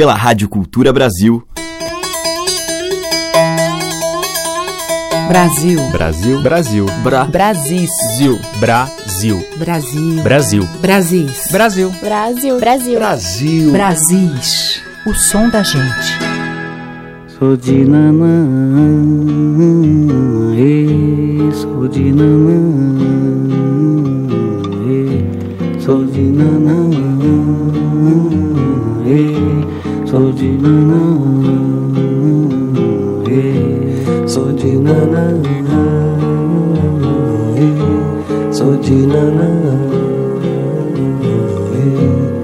pela Rádio Cultura Brasil. Brasil. Brasil. Brasil. Bra. Brasis. Zil. Brasil. Brasil. Brasil. Brasis. Brasil. Brasil. Brasil. Brasil. Brasis. O som da gente. Sou de nanã, sou de nanã, sou de nanã, sou de nanã, sou de nanã.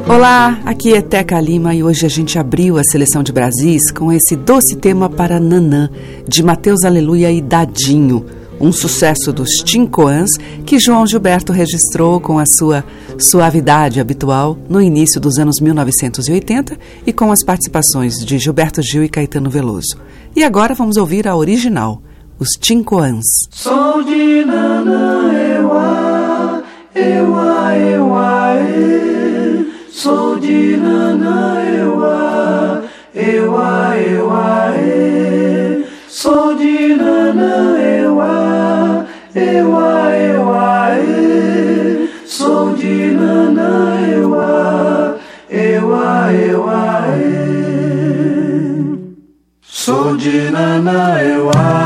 Olá, aqui é Teca Lima e hoje a gente abriu a seleção de Brasis com esse doce tema para Nanã, de Mateus Aleluia e Dadinho, um sucesso dos Tincoãs que João Gilberto registrou com a sua suavidade habitual no início dos anos 1980 e com as participações de Gilberto Gil e Caetano Veloso. E agora vamos ouvir a original, os Tincoãs. Sou de nanã, e. Sou de nanã, e. Sou de nanã, そじな苗は。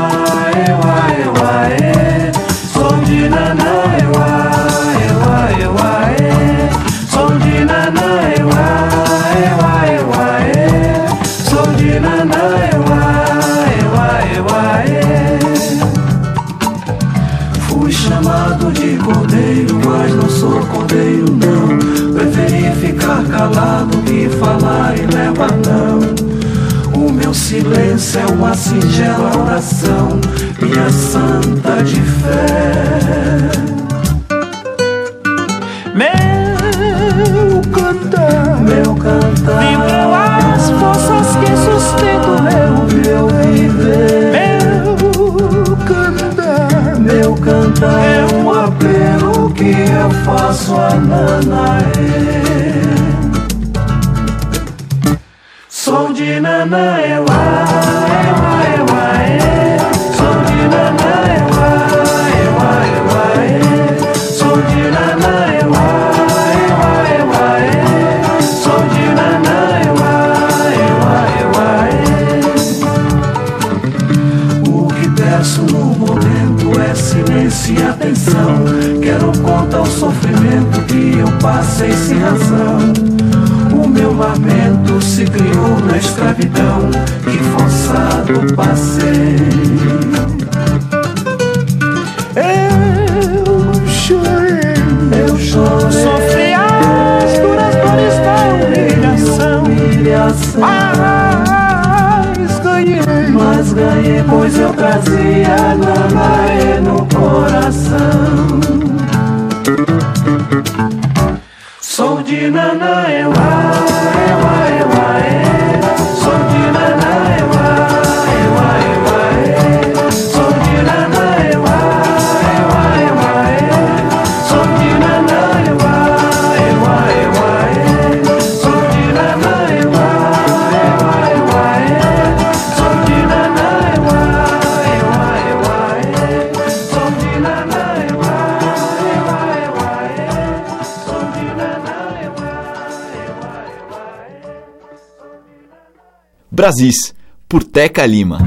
Brasis, por Teca Lima.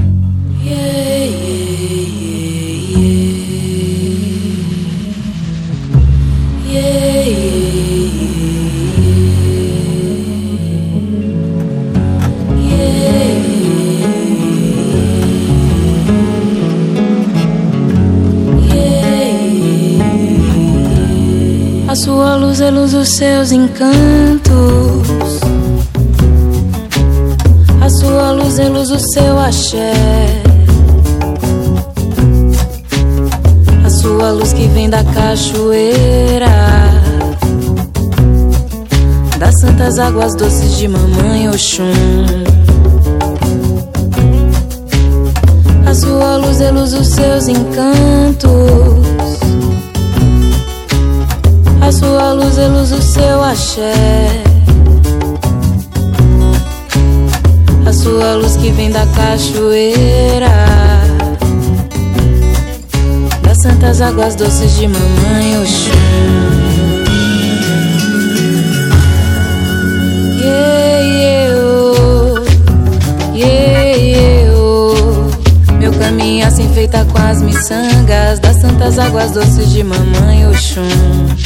A sua luz é luz dos seus encantos. É luz do seu axé. A sua luz que vem da cachoeira. Das santas águas doces de mamãe Oxum. A sua luz é luz dos seus encantos. A sua luz é luz do seu axé. Sua luz que vem da cachoeira. Das santas águas doces de mamãe Oxum. Yeah, yeah, oh. Yeah, yeah, oh. Meu caminho assim feita com as miçangas Das santas águas doces de mamãe Oxum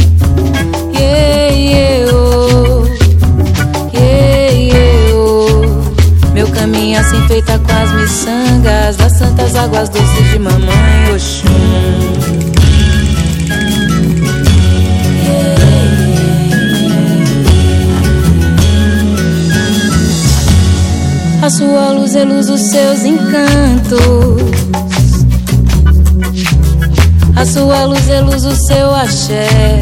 águas doces de mamãe Oxum A sua luz é luz dos seus encantos. A sua luz é luz seu axé.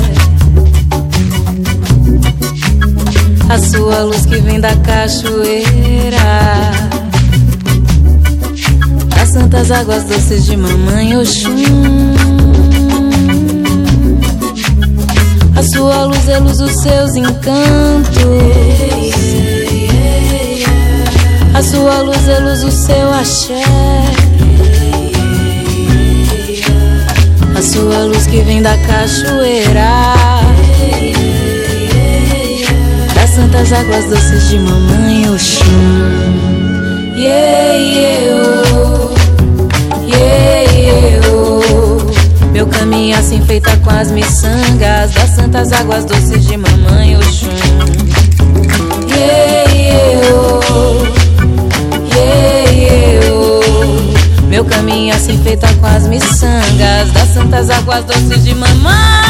A sua luz que vem da cachoeira. Santas águas doces de mamãe Oxum. A sua luz é luz dos seus encantos. A sua luz é luz do seu axé. A sua luz que vem da cachoeira. Das santas águas doces de mamãe Oxum. Yeah, yeah, oh. Oh. Meu caminho assim feita com as miçangas Das santas águas doces de mamãe Oxum. Oh. Meu caminho assim feita com as miçangas Das santas águas doces de mamãe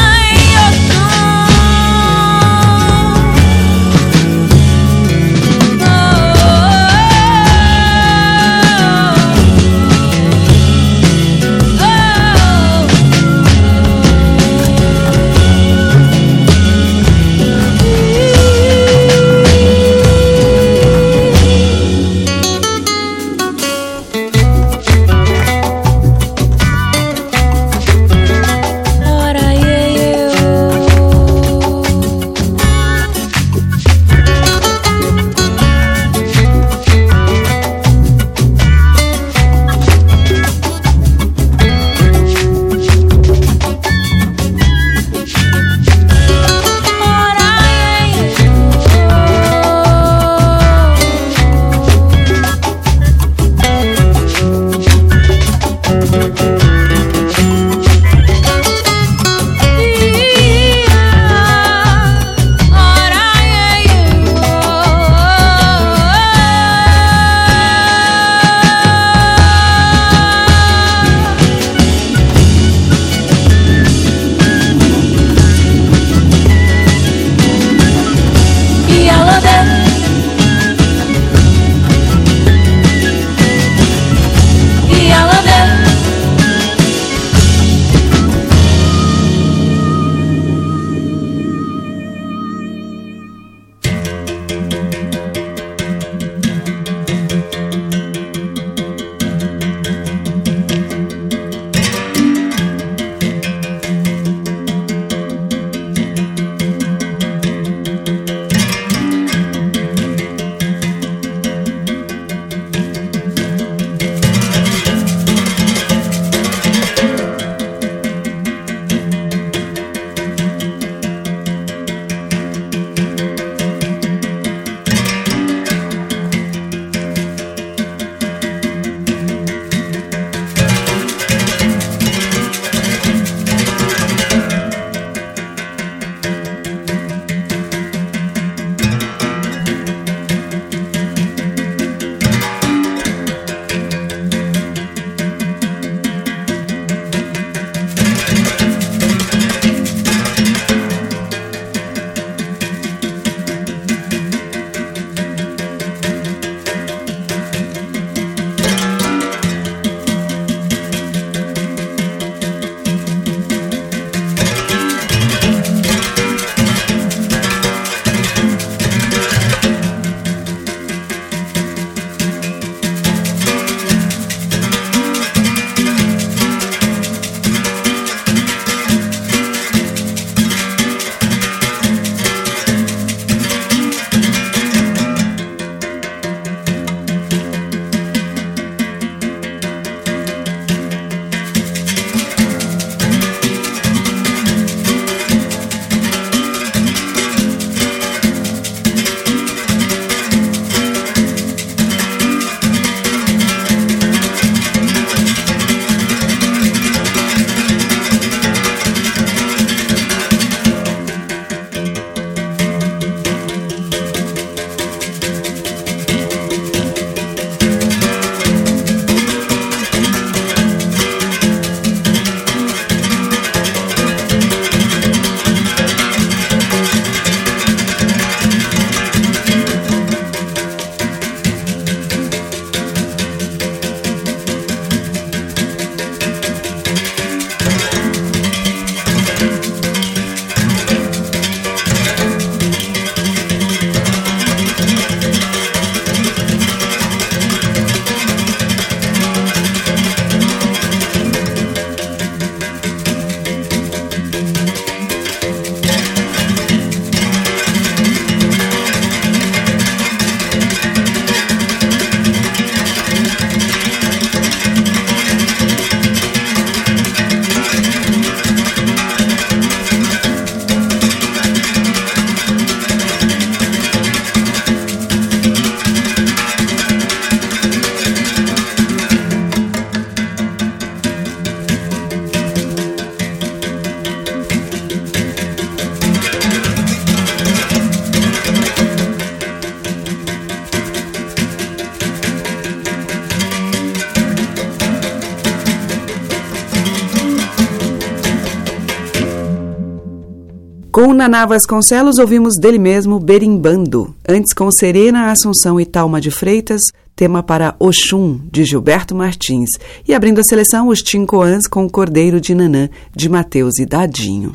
Naná Vasconcelos, ouvimos dele mesmo Berimbando. Antes, com Serena Assunção e Talma de Freitas, tema para Oxum, de Gilberto Martins. E abrindo a seleção, os Tincoãs com Cordeiro de Nanã, de Mateus e Dadinho.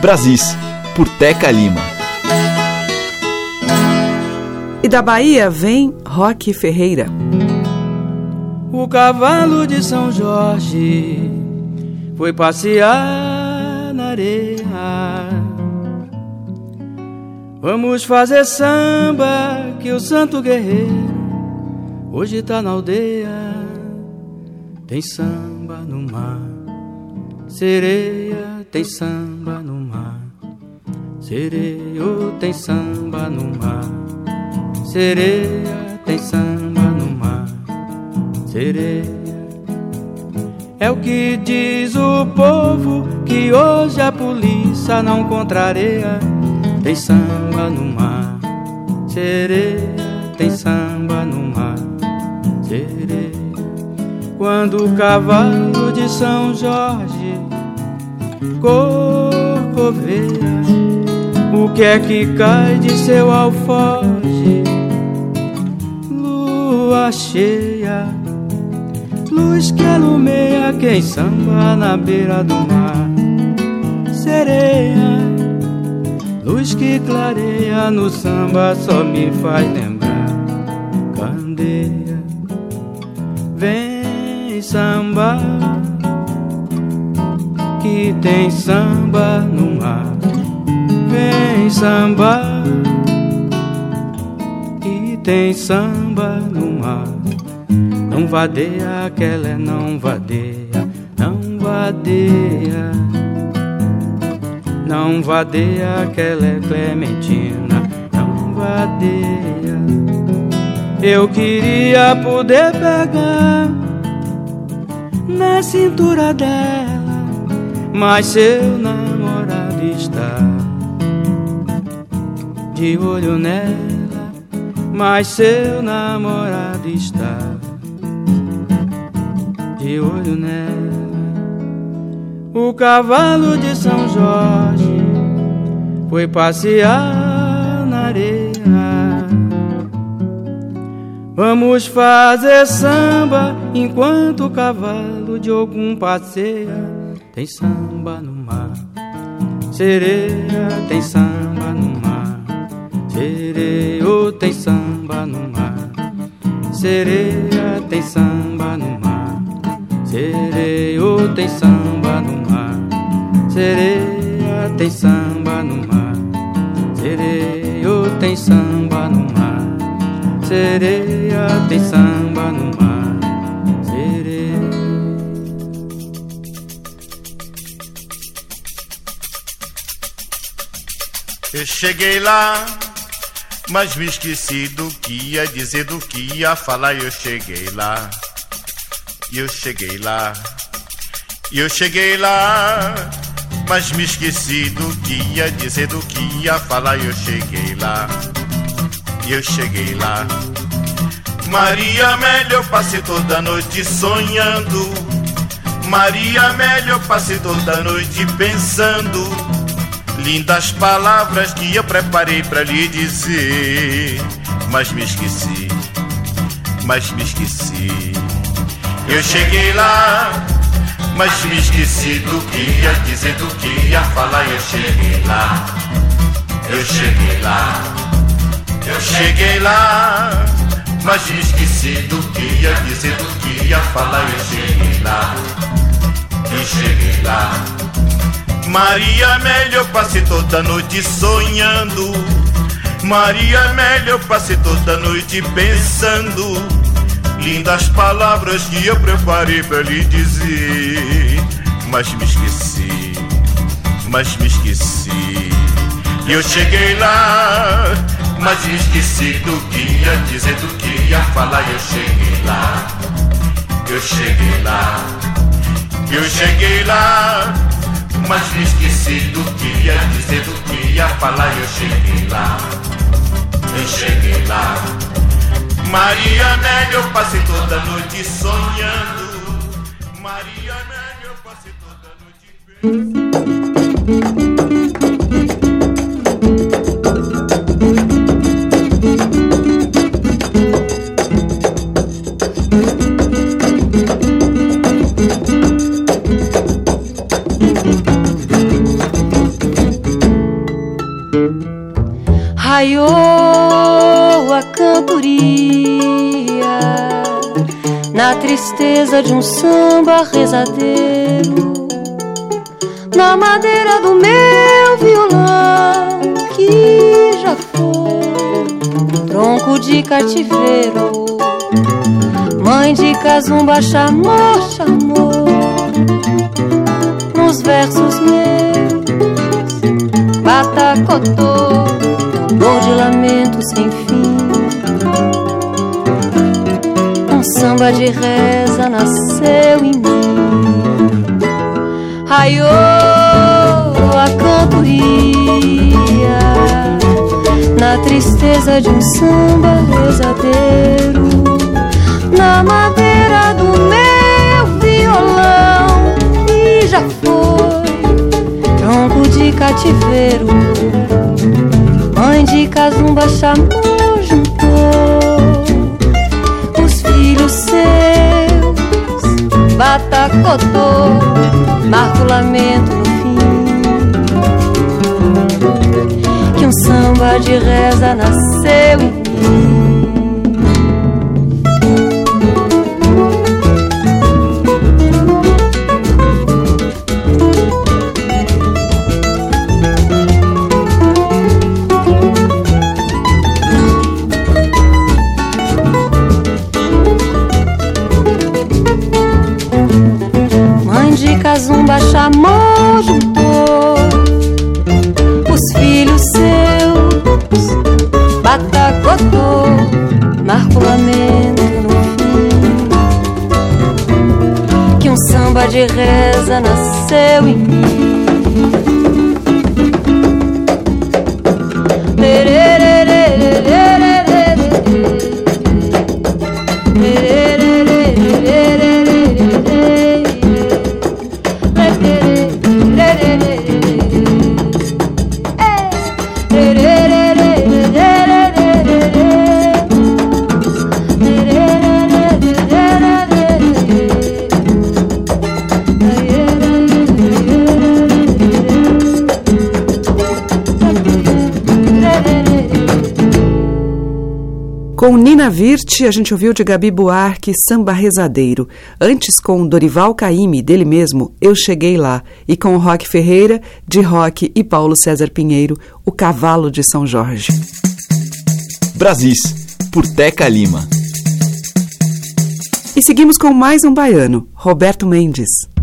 Brasis, por Teca Lima. E da Bahia vem Roque Ferreira. O cavalo de São Jorge foi passear na areia. Vamos fazer samba que o santo guerreiro hoje tá na aldeia. Tem samba no mar, sereia tem samba no mar. Sereio tem samba no mar. Sereia tem samba no mar. Sereia é o que diz o povo que hoje a polícia não contraria. Tem samba no mar, sereia, tem samba no mar, sereia. Quando o cavalo de São Jorge corcoveia, o que é que cai de seu alfoge? Lua cheia luz que alumeia quem samba na beira do mar. Sereia, luz que clareia no samba só me faz lembrar. Candeia, vem samba, que tem samba no mar. Vem samba, que tem samba no mar. Não vadeia, aquela é não vadeia, não vadeia. Não vadeia, aquela é Clementina, não vadeia. Eu queria poder pegar na cintura dela, mas seu namorado está de olho nela, mas seu namorado está de olho nela. O cavalo de São Jorge foi passear na areia. Vamos fazer samba enquanto o cavalo de algum passeia. Tem samba no mar, sereia tem samba no mar, sereio tem samba no mar, sereia tem samba no mar. Sereio tem samba sereia tem samba no mar, sereio tem samba no mar, sereia tem samba no mar, sereia. Eu cheguei lá, mas me esqueci do que ia dizer, do que ia falar. Eu cheguei lá. Eu cheguei lá, eu cheguei lá, mas me esqueci do que ia dizer, do que ia falar. Eu cheguei lá, eu cheguei lá. Maria Amélia, eu passei toda noite sonhando. Maria Amélia, eu passei toda noite pensando. Lindas palavras que eu preparei para lhe dizer, mas me esqueci, mas me esqueci. Eu cheguei lá, mas me esqueci do que ia dizer, do que ia falar. Eu cheguei lá, eu cheguei lá, eu cheguei lá, mas me esqueci do que ia dizer, do que ia falar. Eu cheguei lá, eu cheguei lá. Maria Amélia, eu passei toda noite sonhando. Maria Amélia, eu passei toda noite pensando. Lindas palavras que eu preparei pra lhe dizer. Mas me esqueci, mas me esqueci. Eu cheguei lá, mas me esqueci do que ia dizer, do que ia falar. Eu cheguei lá, eu cheguei lá, eu cheguei lá. Mas me esqueci do que ia dizer, do que ia falar. Eu cheguei lá, eu cheguei lá. Mariana, eu passei toda noite sonhando. Mariana, eu passei toda noite pensando. Ai na tristeza de um samba rezadeiro, na madeira do meu violão que já foi tronco de cativeiro. Mãe de Casumba chamou, chamou nos versos meus, batacotô, dor de lamento sem fim. Samba de reza nasceu em mim, raiou a cantoria na tristeza de um samba rezadeiro, na madeira do meu violão e já foi tronco de cativeiro. Mãe de Casumba chamou, batacotô, marco lamento no fim. Que um samba de reza nasceu em mim. Chamou, juntou os filhos seus, batacotô, marco lamento no fim. Que um samba de reza nasceu em mim. Com Nina Virte, a gente ouviu de Gabi Buarque Samba Rezadeiro. Antes, com Dorival Caymmi, dele mesmo, Eu Cheguei Lá. E com Roque Ferreira, de Roque e Paulo César Pinheiro, O Cavalo de São Jorge. Brasis, por Teca Lima. E seguimos com mais um baiano, Roberto Mendes.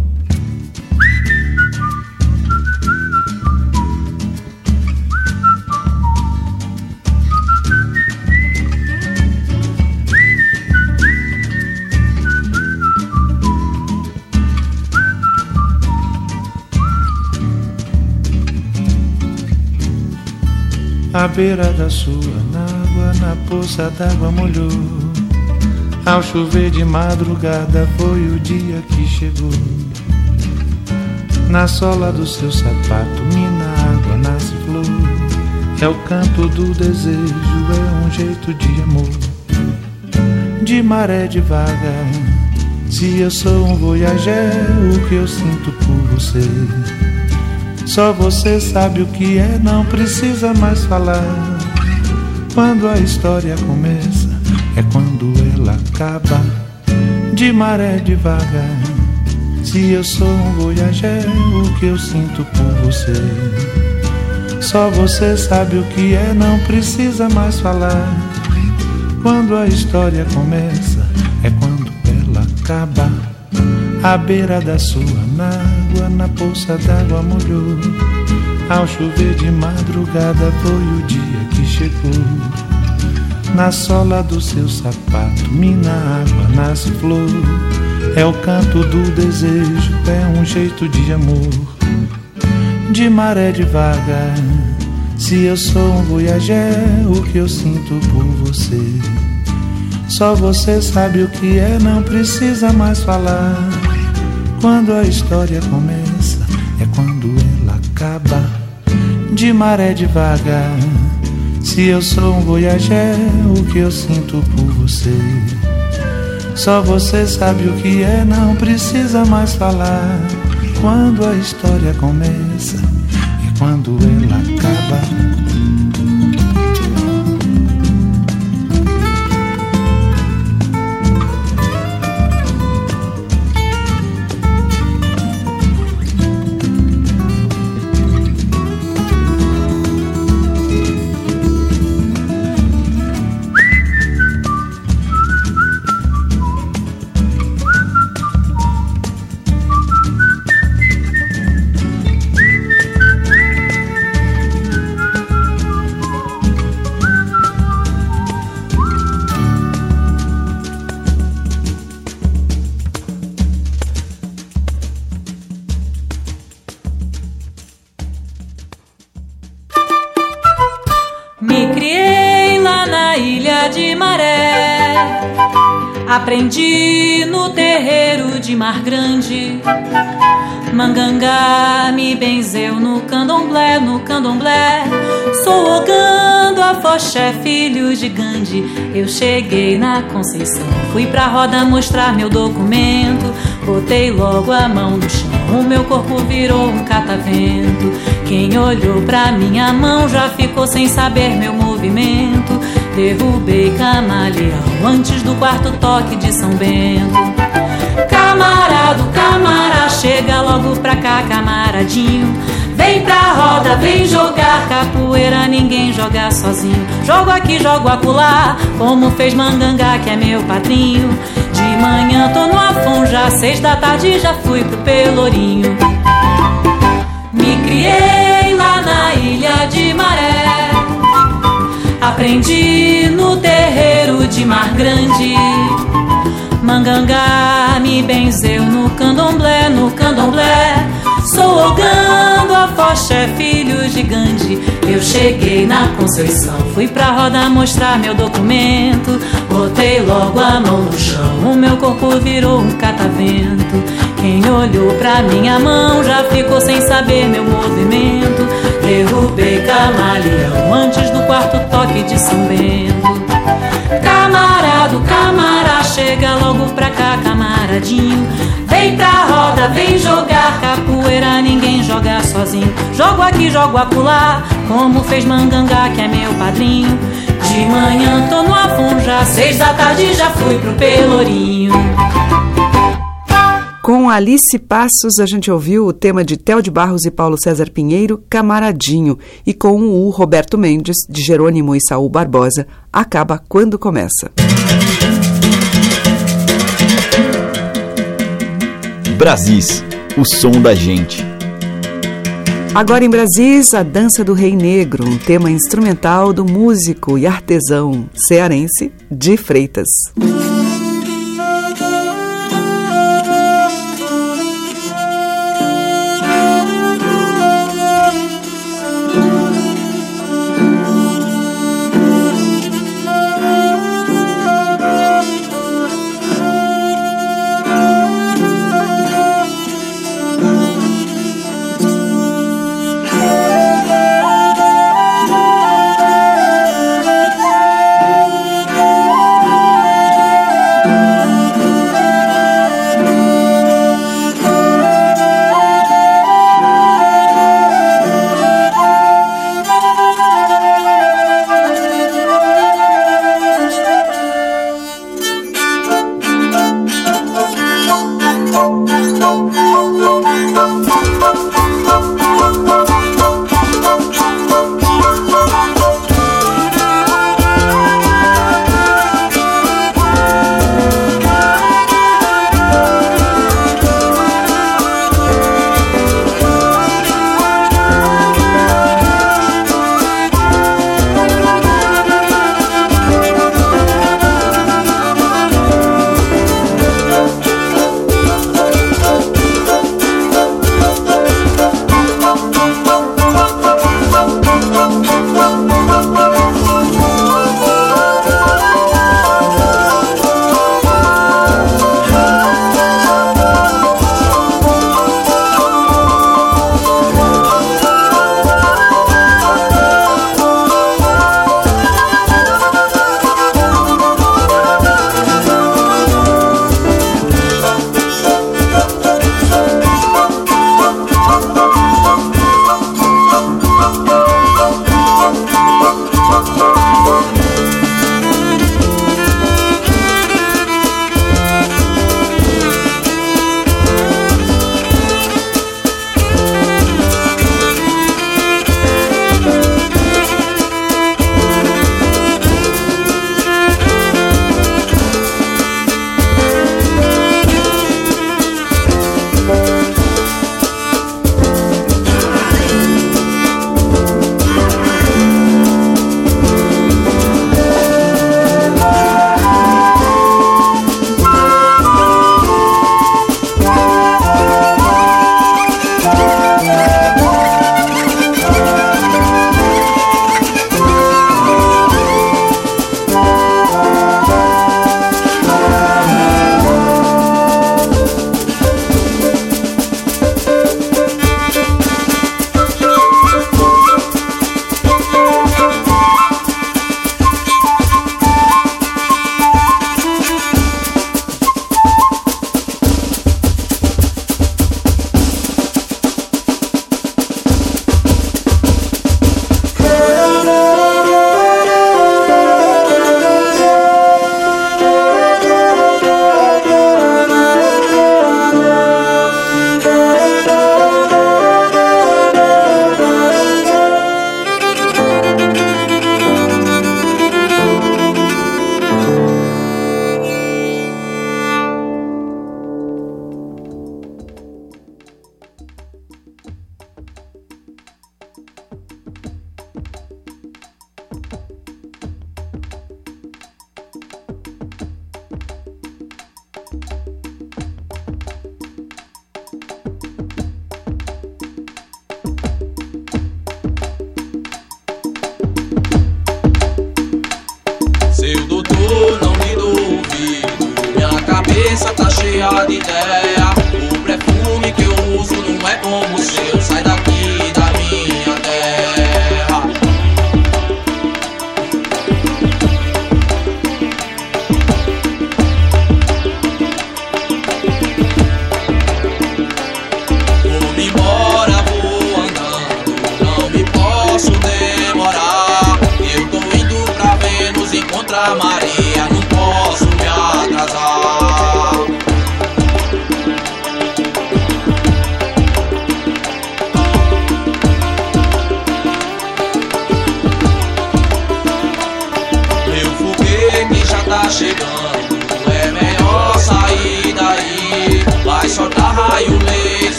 À beira da sua água, na poça d'água molhou. Ao chover de madrugada foi o dia que chegou. Na sola do seu sapato, mina água, nasce flor. É o canto do desejo, é um jeito de amor. De maré devagar, se eu sou um voyager, o que eu sinto por você. Só você sabe o que é, não precisa mais falar. Quando a história começa, é quando ela acaba. De maré devagar. Se eu sou um voyager, o que eu sinto por você. Só você sabe o que é, não precisa mais falar. Quando a história começa, é quando ela acaba. À beira da sua água, na poça d'água molhou. Ao chover de madrugada foi o dia que chegou. Na sola do seu sapato, mina água, nasce flor. É o canto do desejo, é um jeito de amor. De maré devagar, se eu sou um voyager, o que eu sinto por você. Só você sabe o que é, não precisa mais falar. Quando a história começa, é quando ela acaba. De maré devagar. Se eu sou um voyager, o que eu sinto por você. Só você sabe o que é, não precisa mais falar. Quando a história começa, é quando ela acaba. De Mar Grande. Mangangá me benzeu no candomblé, no candomblé. Sou Ogando, Afoxé, filho de Gandhi. Eu cheguei na Conceição, fui pra roda mostrar meu documento. Botei logo a mão no chão, o meu corpo virou um catavento. Quem olhou pra minha mão já ficou sem saber meu movimento. Derrubei camaleão antes do quarto toque de São Bento. Camarado, camara, chega logo pra cá, camaradinho. Vem pra roda, vem jogar capoeira, ninguém joga sozinho. Jogo aqui, jogo acolá, como fez Mangangá, que é meu padrinho. De manhã tô no Afonja, seis da tarde já fui pro Pelourinho. Me criei lá na ilha de Maré. Aprendi no terreiro de Mar Grande. Mangangá me benzeu no candomblé, no candomblé. Sou Ogando, Afoxé, filho de Gandhi. Eu cheguei na Conceição, fui pra roda mostrar meu documento. Botei logo a mão no chão, o meu corpo virou um catavento. Quem olhou pra minha mão já ficou sem saber meu movimento. Derrubei camaleão antes do quarto toque de São Bento. Camarado, camara, chega logo pra cá, camaradinho. Vem pra roda, vem jogar capoeira, ninguém joga sozinho. Jogo aqui, jogo acolá, como fez Mangangá, que é meu padrinho. De manhã tô no Afonja, seis da tarde já fui pro Pelourinho. Com Alice Passos, a gente ouviu o tema de Theo de Barros e Paulo César Pinheiro, Camaradinho, e com o Roberto Mendes, de Jerônimo e Saul Barbosa, Acaba Quando Começa. Brasis, o som da gente. Agora em Brasis, a Dança do Rei Negro, um tema instrumental do músico e artesão cearense de Freitas.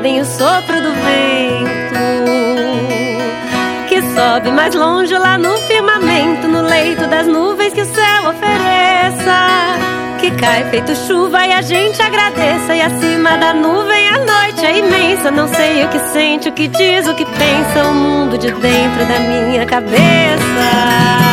Medem o sopro do vento. Que sobe mais longe lá no firmamento, no leito das nuvens que o céu ofereça. Que cai feito chuva e a gente agradeça. E acima da nuvem a noite é imensa. Não sei o que sente, o que diz, o que pensa. O mundo de dentro da minha cabeça.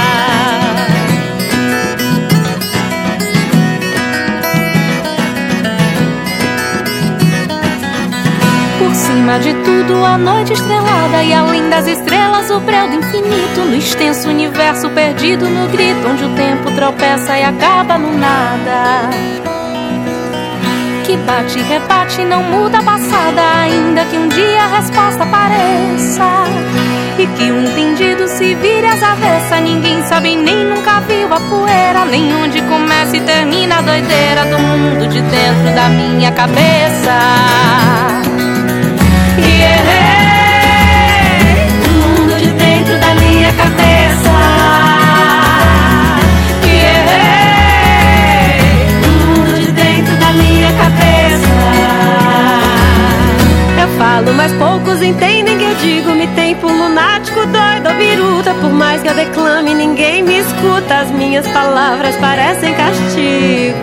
Por cima de tudo, a noite estrelada e além das estrelas, o breu do infinito. No extenso universo perdido no grito, onde o tempo tropeça e acaba no nada. Que bate rebate, não muda a passada, ainda que um dia a resposta apareça. E que o entendido se vire às avessas, ninguém sabe nem nunca viu a poeira, nem onde começa e termina a doideira do mundo de dentro da minha cabeça. Falo, mas poucos entendem que eu digo. Me tem por lunático, doido ou biruta. Por mais que eu declame, ninguém me escuta. As minhas palavras parecem castigo.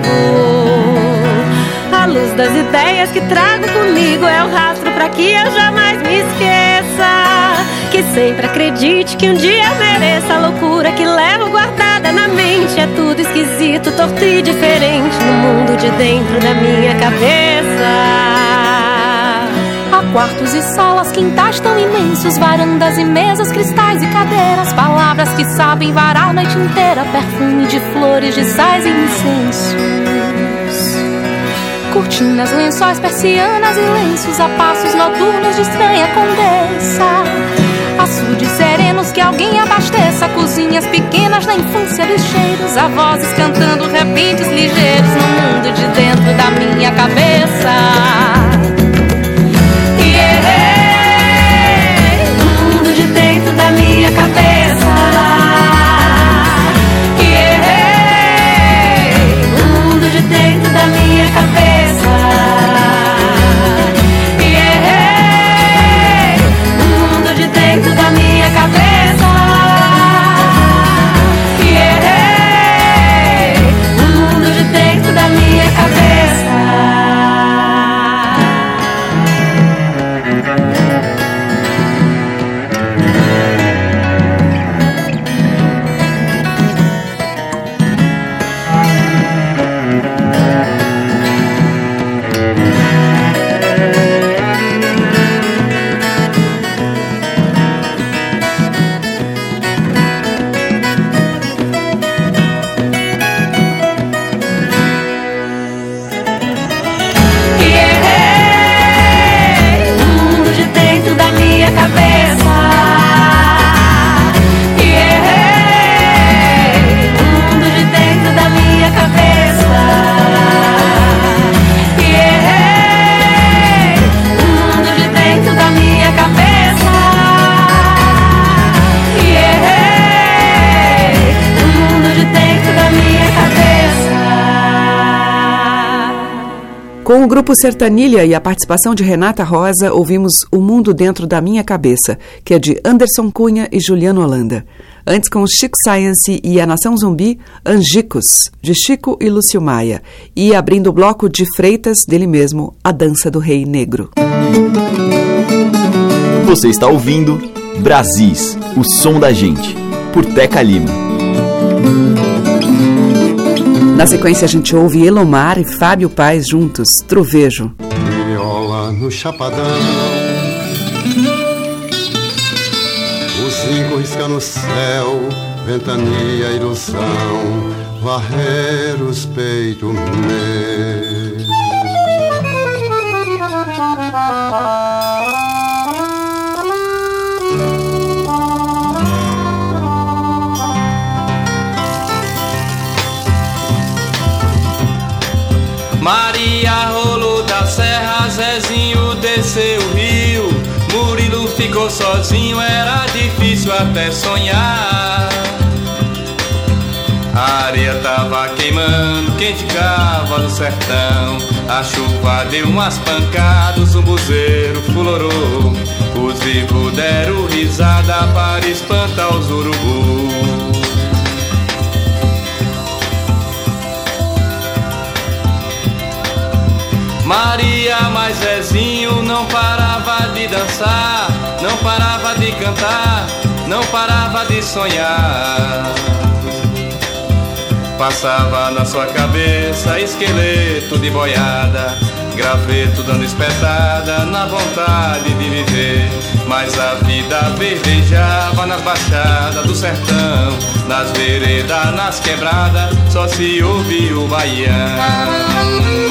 A luz das ideias que trago comigo é o rastro para que eu jamais me esqueça. Que sempre acredite que um dia mereça a loucura que levo guardada na mente. É tudo esquisito, torto e diferente no mundo de dentro da minha cabeça. Há quartos e salas, quintais tão imensos, varandas e mesas, cristais e cadeiras, palavras que sabem varar a noite inteira, perfume de flores, de sais e incensos. Cortinas, lençóis, persianas e lenços, a passos noturnos de estranha condessa. Açudes serenos que alguém abasteça, cozinhas pequenas na infância dos cheiros, a vozes cantando repentes ligeiros no mundo de dentro da minha cabeça. Minha cabeça. Com o grupo Sertanilha e a participação de Renata Rosa, ouvimos O Mundo Dentro da Minha Cabeça, que é de Anderson Cunha e Juliano Holanda. Antes, com Chico Science e a Nação Zumbi, Angicos, de Chico e Lúcio Maia. E abrindo o bloco de Freitas, dele mesmo, A Dança do Rei Negro. Você está ouvindo Brasis, o som da gente, por Teca Lima. Na sequência, a gente ouve Elomar e Fábio Paz juntos, Trovejo. Viola no chapadão, o zinco risca no céu, ventania, ilusão, varrer os peitos meus. Maria rolou da serra, Zezinho desceu o rio. Murilo ficou sozinho, era difícil até sonhar. A areia tava queimando, quem ficava no sertão. A chuva deu umas pancadas, o buzeiro fulorou. Os vivos deram risada para espantar os urubus. Maria, mas Zezinho não parava de dançar, não parava de cantar, não parava de sonhar. Passava na sua cabeça esqueleto de boiada, graveto dando espetada na vontade de viver. Mas a vida verdejava nas baixadas do sertão, nas veredas, nas quebradas, só se ouvia o baiano.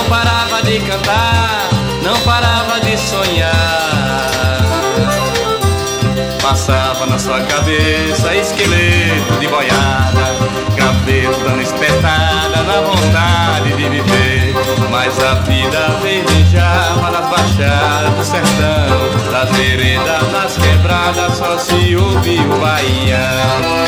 Não parava de cantar, não parava de sonhar. Passava na sua cabeça esqueleto de boiada, graveto dando espetada na vontade de viver. Mas a vida verdejava nas baixadas do sertão, das veredas, nas quebradas, só se ouvia o baiano.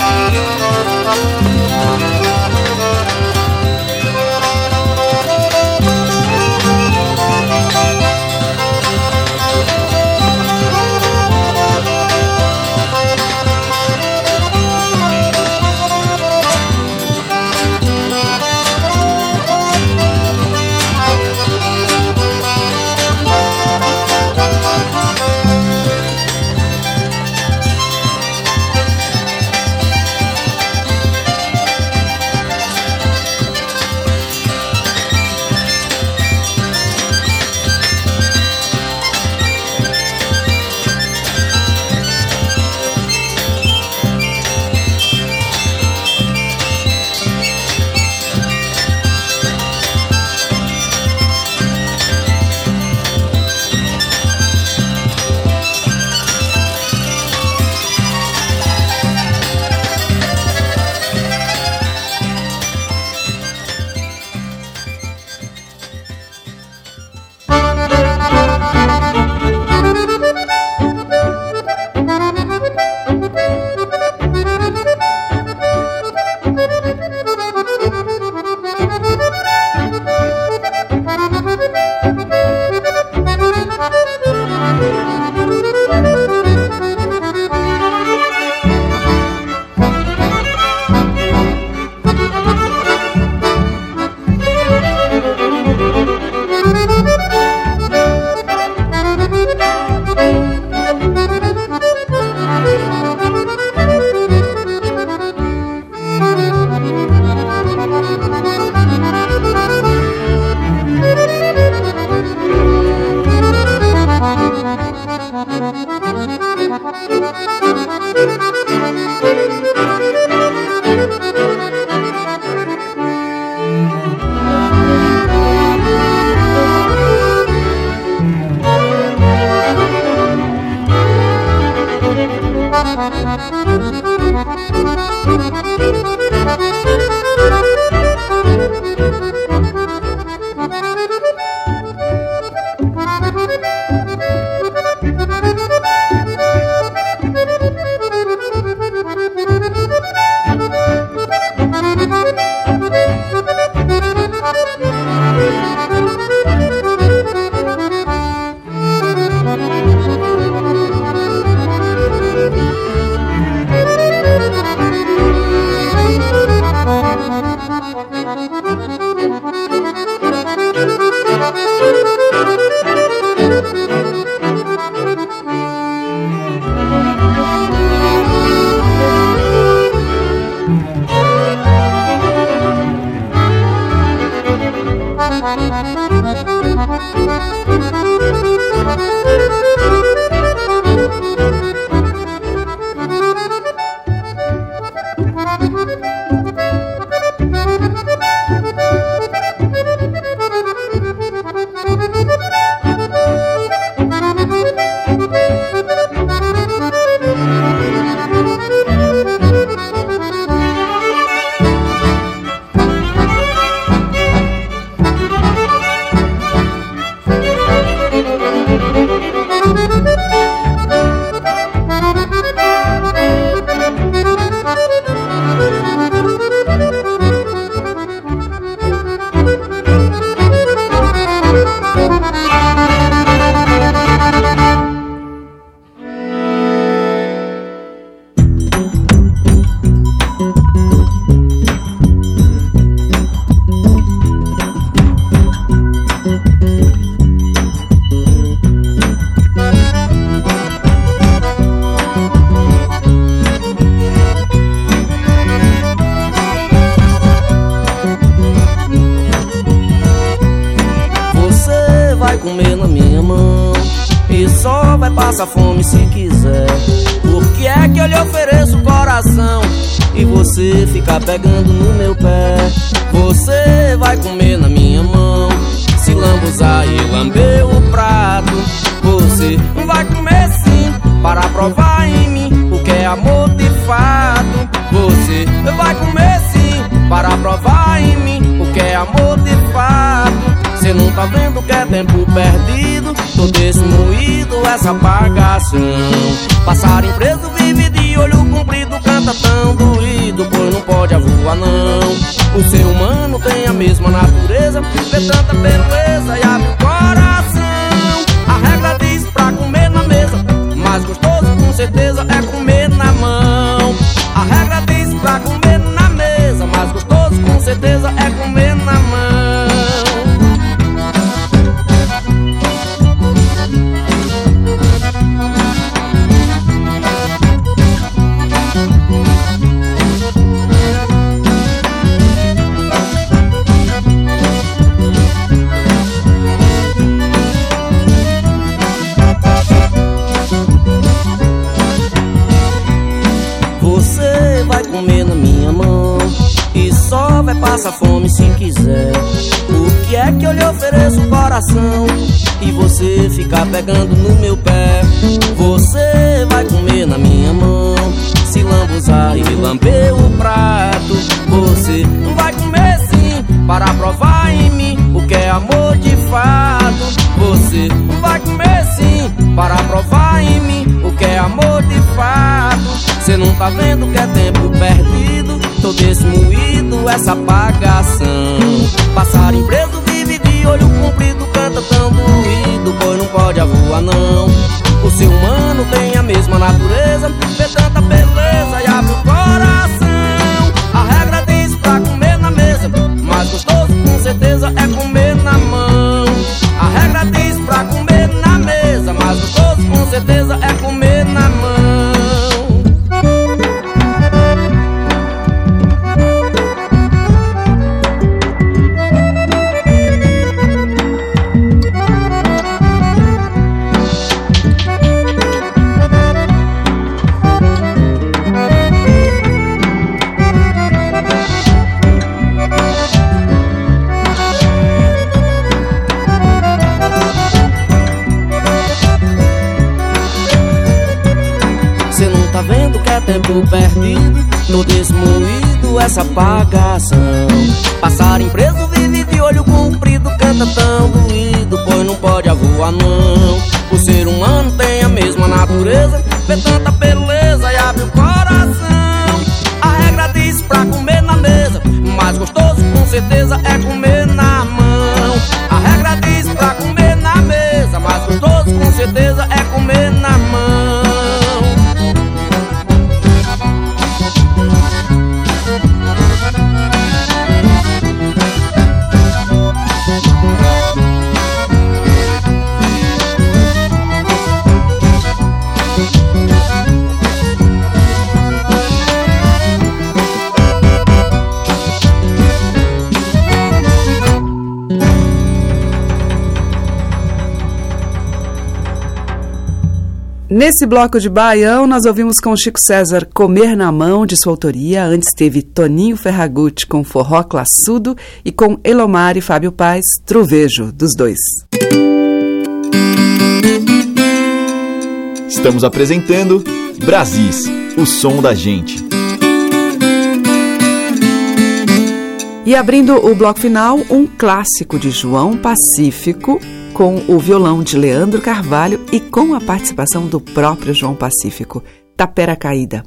O ser humano tem a mesma natureza, vê tanta beleza passa fome se quiser. O que é que eu lhe ofereço, coração? E você ficar pegando no meu pé. Você vai comer na minha mão, se lambuzar e me lamber o prato. Você não vai comer sim, para provar em mim o que é amor de fato. Você não vai comer sim, para provar em mim o que é amor de fato. Você não tá vendo que é tempo perdido. Tô desmoído essa apagação. Passarinho preso vive de olho comprido Canta tão doído, pois não pode a voar não. O ser humano tem a mesma natureza Vê tanta beleza e abre o coração. A regra diz pra comer na mesa Mais gostoso com certeza é comer na mão. A regra diz pra comer na mesa Mais gostoso com certeza é comer tempo perdido Todo esse moído, essa apagação Passarinho preso vive de olho comprido Canta tão doído, pois não pode avoar não. O ser humano tem a mesma natureza Vê tanta beleza e abre o coração. A regra diz pra comer na mesa Mais gostoso com certeza é comer Nesse bloco de Baião, nós ouvimos com Chico César Comer na Mão, de sua autoria. Antes teve Toninho Ferragutti com Forró Classudo e com Elomar e Fábio Paz, Trovejo, dos dois. Estamos apresentando Brasis, o som da gente. E abrindo o bloco final, um clássico de João Pacífico, com o violão de Leandro Carvalho e com a participação do próprio João Pacífico, Tapera Caída.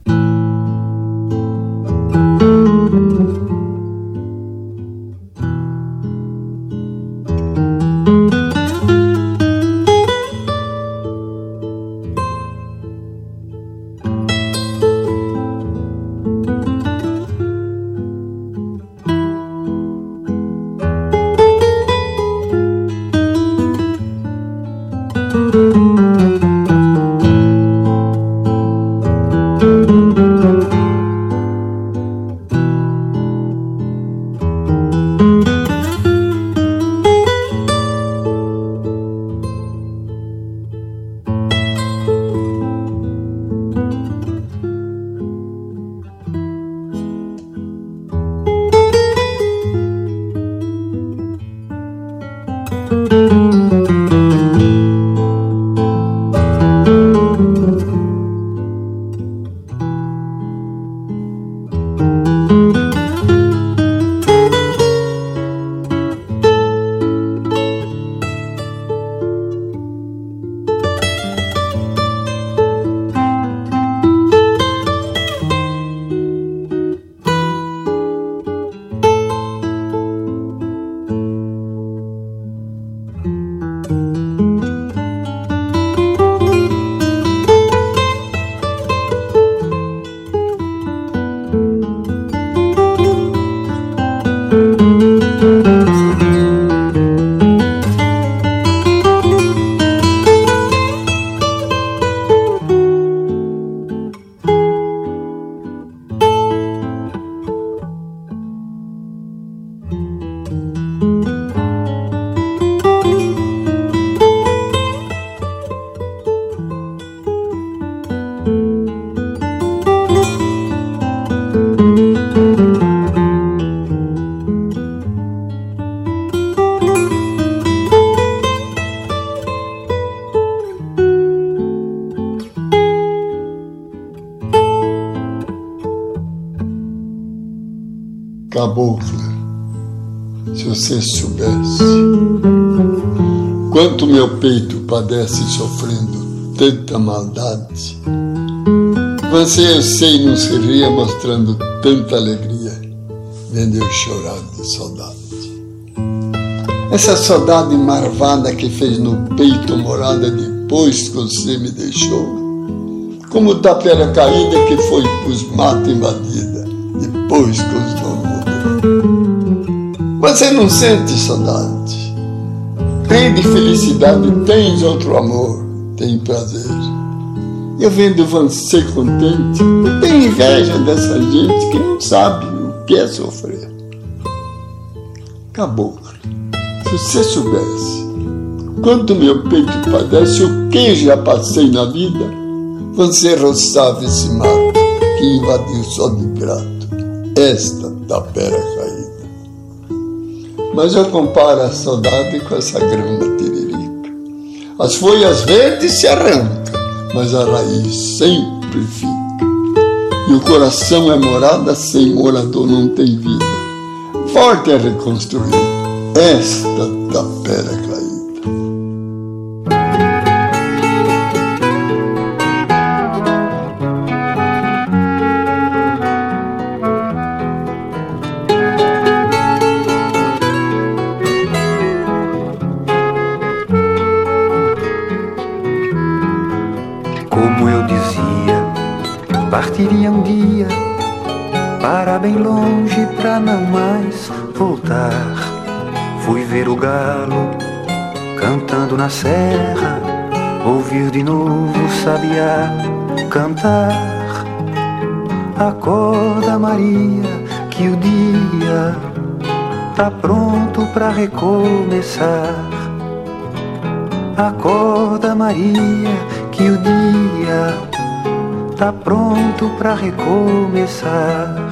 Quanto meu peito padece sofrendo tanta maldade, você eu sei não seria mostrando tanta alegria vendo eu chorar de saudade. Essa saudade marvada que fez no peito morada depois que você me deixou, como tapera caída que foi pros matos invadida depois que os donos você não sente saudade. Tem de felicidade, tens outro amor, tem prazer. Eu vendo você contente, tenho inveja dessa gente que não sabe o que é sofrer. Caboclo, se você soubesse quanto meu peito padece, o que já passei na vida, você roçava esse mato que invadiu só de grato esta tapera. Mas eu comparo a saudade com essa grama tiririca. As folhas verdes se arrancam, mas a raiz sempre fica. E o coração é morada, sem morador não tem vida. Forte é reconstruir esta tapera bem longe pra não mais voltar. Fui ver o galo cantando na serra, ouvir de novo o sabiá cantar. Acorda Maria que o dia tá pronto pra recomeçar. Acorda Maria que o dia tá pronto para recomeçar.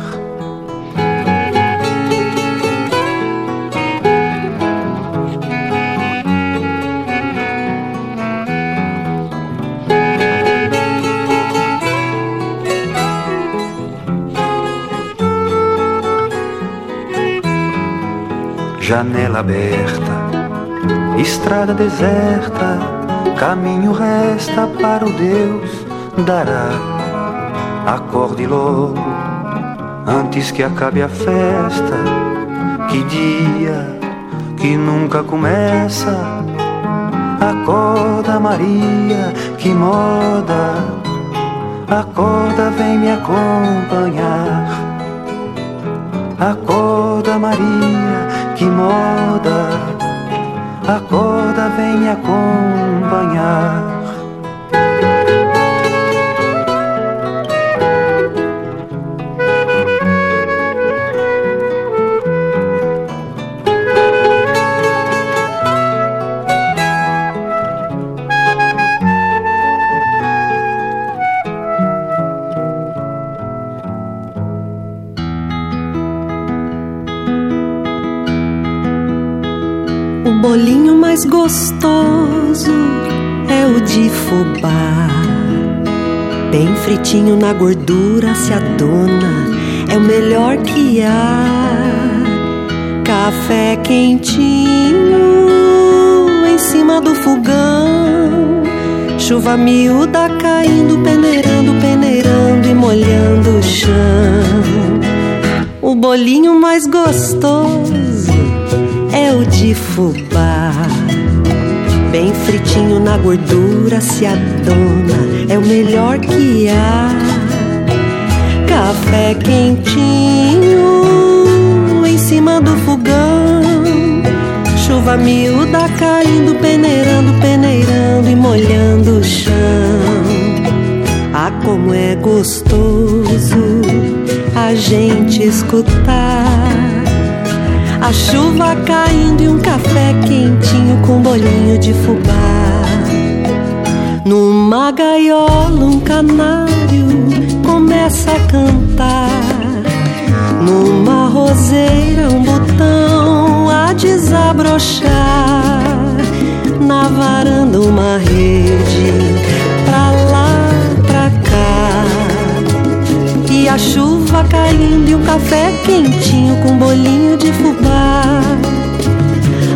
Janela aberta, estrada deserta, caminho resta para o Deus dará Acorde logo, antes que acabe a festa. Que dia que nunca começa. Acorda, Maria, que moda. Acorda, vem me acompanhar. Acorda, Maria, que moda. Acorda, vem me acompanhar. Mais gostoso é o de fubá. Bem fritinho na gordura se adona, é o melhor que há. Café quentinho em cima do fogão. Chuva miúda caindo, peneirando, peneirando e molhando o chão. O bolinho mais gostoso é o de fubá. Bem fritinho na gordura se adona, é o melhor que há. Café quentinho em cima do fogão. Chuva miúda caindo, peneirando, peneirando e molhando o chão. Ah, como é gostoso a gente escutar a chuva caindo e um café quentinho com bolinho de fubá. Numa gaiola, um canário começa a cantar. Numa roseira, um botão a desabrochar. Na varanda, uma rede pra lá, pra cá. E a chuva caindo e um café quentinho com bolinho de fubá.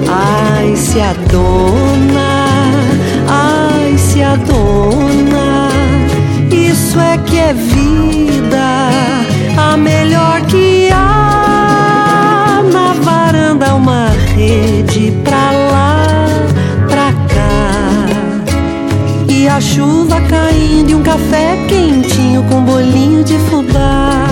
Ai, se a dona, ai, se a dona, isso é que é vida, a melhor que há. Na varanda, uma rede pra lá, pra cá. E a chuva caindo e um café quentinho com bolinho de fubá.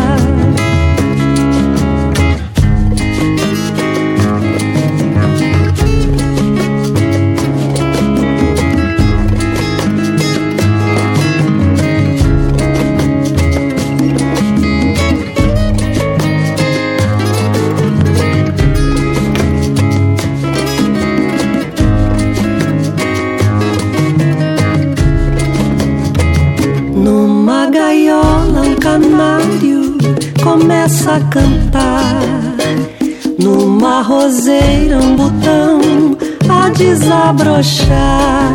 Desabrochar.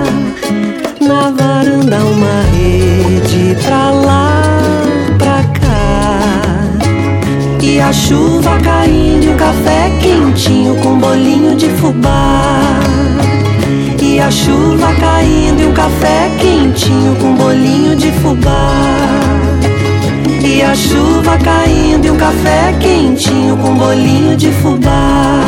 Na varanda, uma rede pra lá, pra cá. chuva caindo e um café quentinho com bolinho de fubá. E a chuva caindo e um café quentinho com bolinho de fubá. E a chuva caindo e um café quentinho com bolinho de fubá.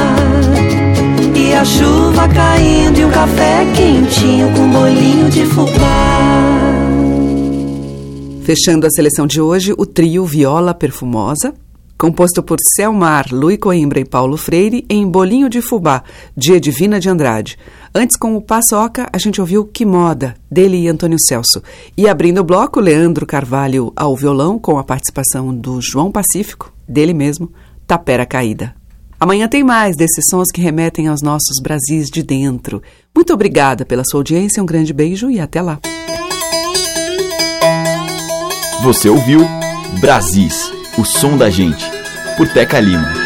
A chuva caindo e um café quentinho com bolinho de fubá. Fechando a seleção de hoje, o trio Viola Perfumosa, composto por Selmar, Lui Coimbra e Paulo Freire, em Bolinho de Fubá, de Edivina de Andrade. Antes, com o Paçoca, a gente ouviu Que Moda, dele e Antônio Celso. E abrindo o bloco, Leandro Carvalho ao violão, com a participação do João Pacífico, dele mesmo, Tapera Caída. Amanhã tem mais desses sons que remetem aos nossos Brasis de dentro. Muito obrigada pela sua audiência, um grande beijo e até lá. Você ouviu Brasis, o som da gente, por Teca Lima.